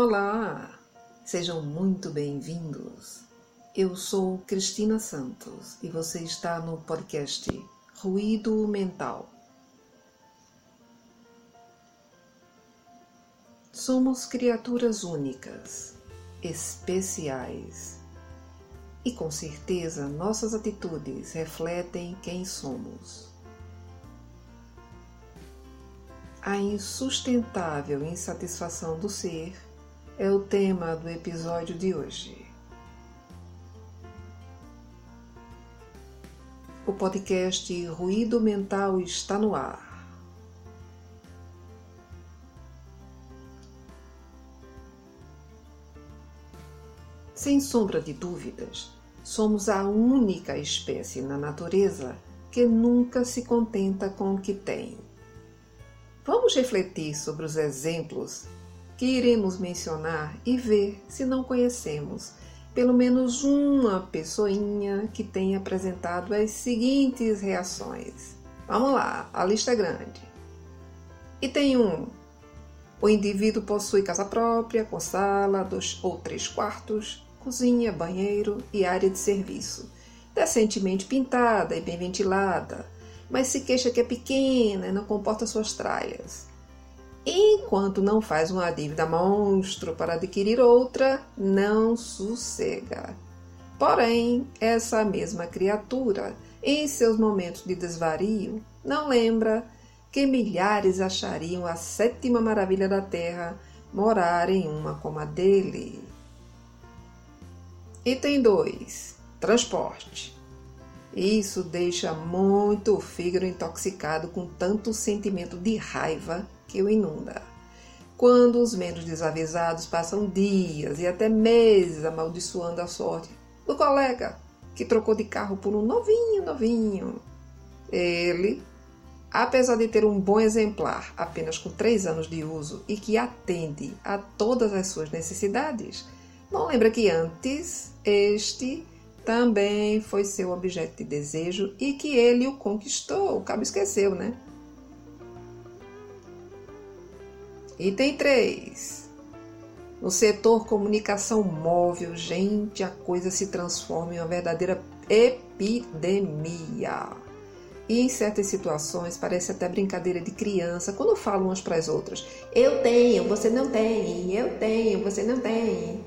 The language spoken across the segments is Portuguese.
Olá, sejam muito bem-vindos. Eu sou Cristina Santos e você está no podcast Ruído Mental. Somos criaturas únicas, especiais. E com certeza nossas atitudes refletem quem somos. A insustentável insatisfação do ser é o tema do episódio de hoje. O podcast Ruído Mental está no ar. Sem sombra de dúvidas, somos a única espécie na natureza que nunca se contenta com o que tem. Vamos refletir sobre os exemplos que iremos mencionar e ver se não conhecemos pelo menos uma pessoinha que tenha apresentado as seguintes reações. Vamos lá, a lista é grande. E tem um. O indivíduo possui casa própria, com sala, dois ou três quartos, cozinha, banheiro e área de serviço, decentemente pintada e bem ventilada mas se queixa que é pequena e não comporta suas tralhas. Enquanto não faz uma dívida monstro para adquirir outra, não sossega. Porém, essa mesma criatura, em seus momentos de desvario, não lembra que milhares achariam a sétima maravilha da terra morar em uma como a dele. Item 2: Transporte. Isso deixa muito o fígado intoxicado com tanto sentimento de raiva que o inunda. Quando os menos desavisados passam dias e até meses amaldiçoando a sorte do colega que trocou de carro por um novinho, novinho. Ele, apesar de ter um bom exemplar apenas com três anos de uso e que atende a todas as suas necessidades, não lembra que antes este também foi seu objeto de desejo e que ele o conquistou. O cabo esqueceu, né? Item 3. No setor comunicação móvel, gente, a coisa se transforma em uma verdadeira epidemia. E em certas situações parece até brincadeira de criança quando falam umas para as outras. Eu tenho, você não tem. Eu tenho, você não tem.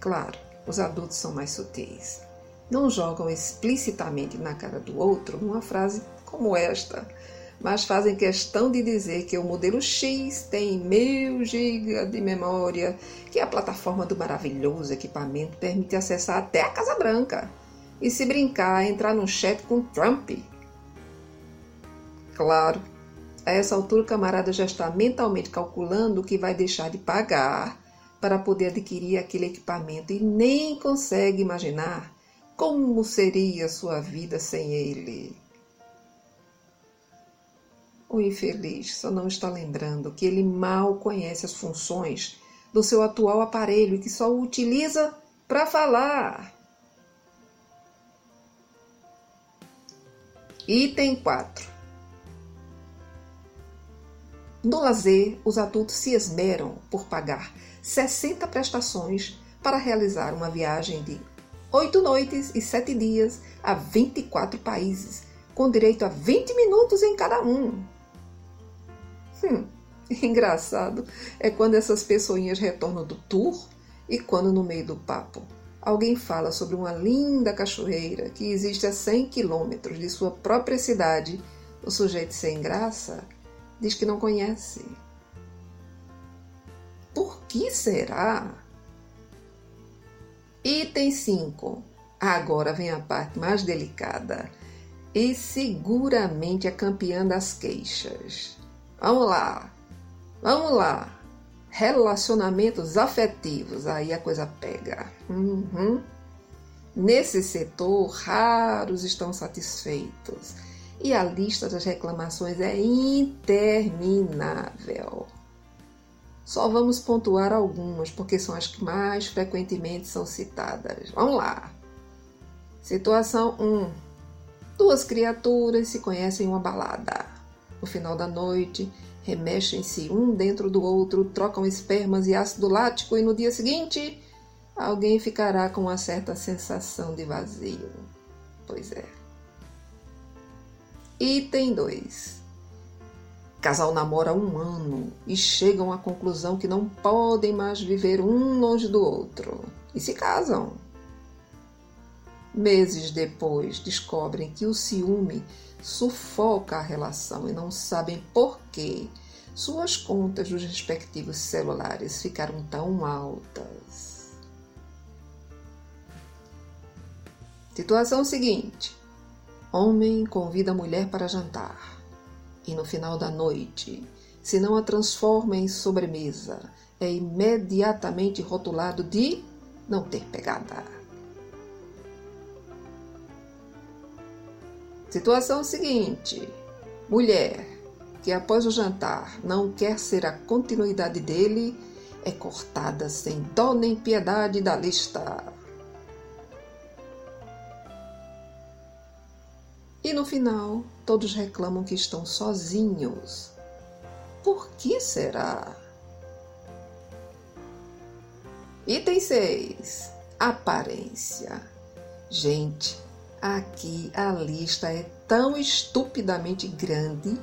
Claro, os adultos são mais sutis. Não jogam explicitamente na cara do outro uma frase como esta, mas fazem questão de dizer que o modelo X tem mil GB de memória, que a plataforma do maravilhoso equipamento permite acessar até a Casa Branca. E se brincar, entrar num chat com Trump. Claro, a essa altura o camarada já está mentalmente calculando o que vai deixar de pagar para poder adquirir aquele equipamento e nem consegue imaginar como seria sua vida sem ele. O infeliz só não está lembrando que ele mal conhece as funções do seu atual aparelho e que só o utiliza para falar. Item 4. No lazer, os adultos se esmeram por pagar 60 prestações para realizar uma viagem de 8 noites e 7 dias a 24 países, com direito a 20 minutos em cada um. Hum, engraçado é quando essas pessoinhas retornam do tour e quando no meio do papo alguém fala sobre uma linda cachoeira que existe a 100 quilômetros de sua própria cidade, o sujeito sem graça diz que não conhece. Por que será? Item 5. Agora vem a parte mais delicada e seguramente a campeã das queixas. Vamos lá, vamos lá. Relacionamentos afetivos, aí a coisa pega. Uhum. Nesse setor, raros estão satisfeitos e a lista das reclamações é interminável. Só vamos pontuar algumas, porque são as que mais frequentemente são citadas. Vamos lá. Situação 1. Duas criaturas se conhecem em uma balada. No final da noite, remexem-se um dentro do outro, trocam espermas e ácido lático, e no dia seguinte alguém ficará com uma certa sensação de vazio. Pois é. Item 2. Casal namora um ano e chegam à conclusão que não podem mais viver um longe do outro e se casam. Meses depois, descobrem que o ciúme sufoca a relação e não sabem por que suas contas dos respectivos celulares ficaram tão altas. Situação seguinte: homem convida a mulher para jantar e no final da noite, se não a transforma em sobremesa, é imediatamente rotulado de não ter pegada. Situação seguinte: mulher que após o jantar não quer ser a continuidade dele é cortada sem dó nem piedade da lista. E no final, todos reclamam que estão sozinhos. Por que será? Item 6. Aparência. Gente, Aqui a lista é tão estupidamente grande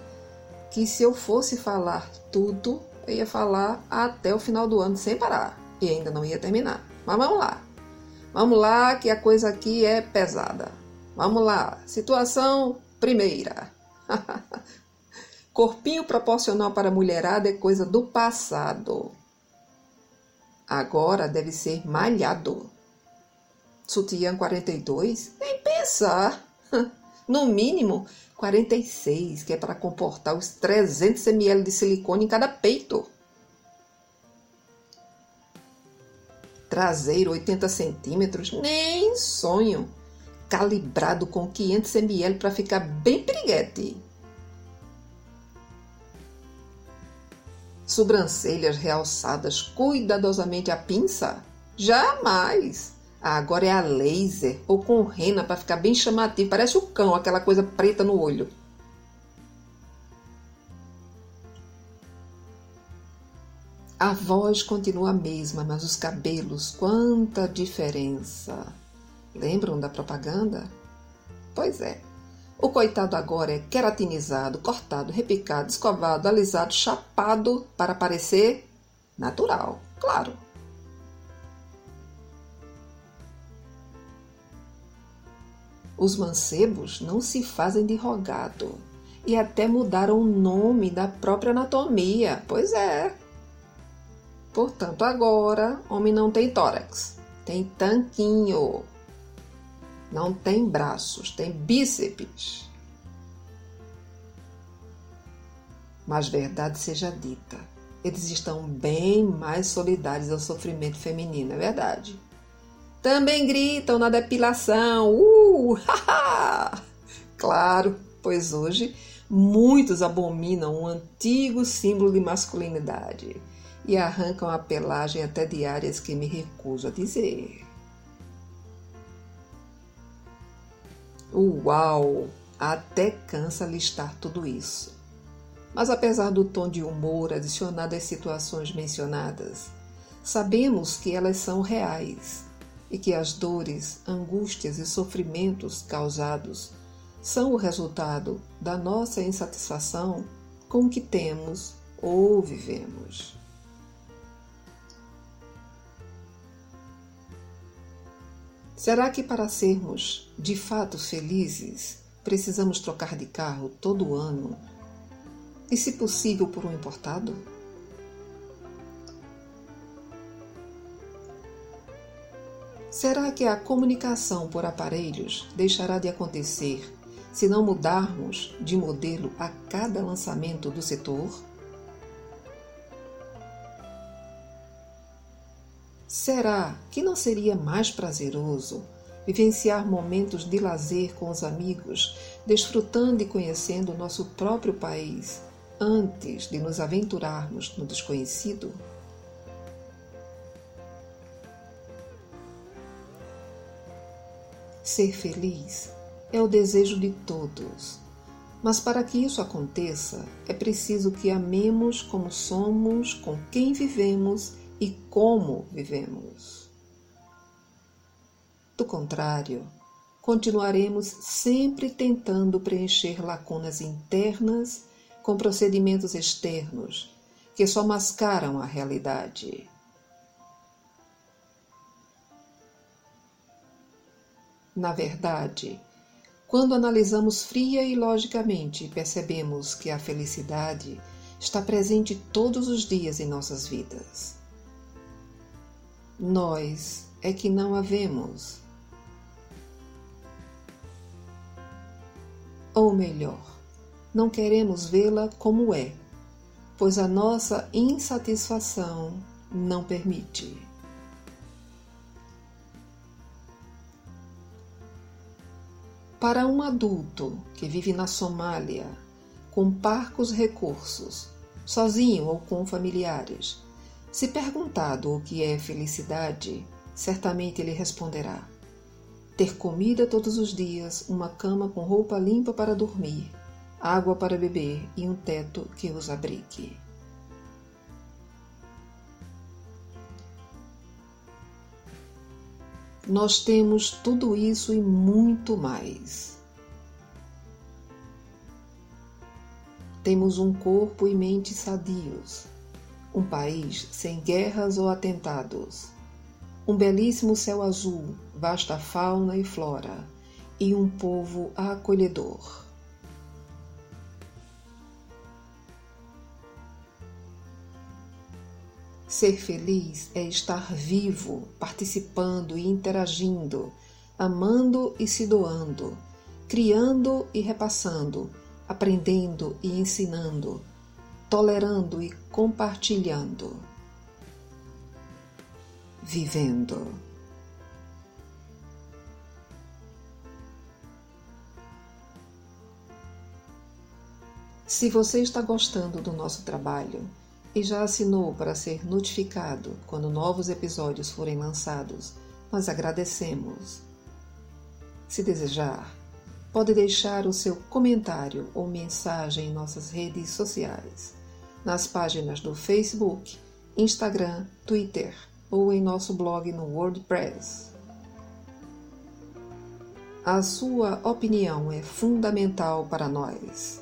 que se eu fosse falar tudo, eu ia falar até o final do ano sem parar e ainda não ia terminar. Mas vamos lá. Vamos lá que a coisa aqui é pesada. Vamos lá. Situação primeira. Corpinho proporcional para mulherada é coisa do passado. Agora deve ser malhado. Sutiã 42? Nem pensar. No mínimo 46, que é para comportar os 300 ml de silicone em cada peito. Traseiro 80 centímetros? Nem sonho. Calibrado com 500 ml para ficar bem piriguete. Sobrancelhas realçadas cuidadosamente à pinça? Jamais! Agora é a laser ou com rena para ficar bem chamativo. Parece o cão, aquela coisa preta no olho. A voz continua a mesma, mas os cabelos, quanta diferença! Lembram da propaganda? Pois é. O coitado agora é queratinizado, cortado, repicado, escovado, alisado, chapado para parecer natural, claro. Os mancebos não se fazem de rogado e até mudaram o nome da própria anatomia. Pois é. Portanto, agora, homem não tem tórax, tem tanquinho. Não tem braços, tem bíceps. Mas verdade seja dita, eles estão bem mais solidários ao sofrimento feminino, é verdade. Também gritam na depilação. Uh! claro, pois hoje muitos abominam um antigo símbolo de masculinidade e arrancam a pelagem até de áreas que me recuso a dizer. Uau! Até cansa listar tudo isso. Mas apesar do tom de humor adicionado às situações mencionadas, sabemos que elas são reais e que as dores, angústias e sofrimentos causados são o resultado da nossa insatisfação com o que temos ou vivemos. Será que para sermos de fato felizes precisamos trocar de carro todo ano? E, se possível, por um importado? Será que a comunicação por aparelhos deixará de acontecer se não mudarmos de modelo a cada lançamento do setor? Será que não seria mais prazeroso vivenciar momentos de lazer com os amigos, desfrutando e conhecendo o nosso próprio país antes de nos aventurarmos no desconhecido? Ser feliz é o desejo de todos, Mas para que isso aconteça, é preciso que amemos como somos, com quem vivemos e como vivemos. Do contrário, continuaremos sempre tentando preencher lacunas internas com procedimentos externos que só mascaram a realidade. Na verdade, quando analisamos fria e logicamente, percebemos que a felicidade está presente todos os dias em nossas vidas. Nós é que não a vemos. Ou melhor, não queremos vê-la como é, pois a nossa insatisfação não permite. Para um adulto que vive na Somália, com parcos recursos, sozinho ou com familiares, se perguntado o que é felicidade, certamente ele responderá: ter comida todos os dias, uma cama com roupa limpa para dormir, água para beber e um teto que os abrigue. Nós temos tudo isso e muito mais. Temos um corpo e mente sadios, um país sem guerras ou atentados, um belíssimo céu azul, vasta fauna e flora e um povo acolhedor. Ser feliz é estar vivo, participando e interagindo, amando e se doando, criando e repassando, aprendendo e ensinando, tolerando e compartilhando, vivendo. Se você está gostando do nosso trabalho, e já assinou para ser notificado quando novos episódios forem lançados, nós agradecemos. Se desejar, pode deixar o seu comentário ou mensagem em nossas redes sociais, nas páginas do Facebook, Instagram, Twitter ou em nosso blog no WordPress. A sua opinião é fundamental para nós.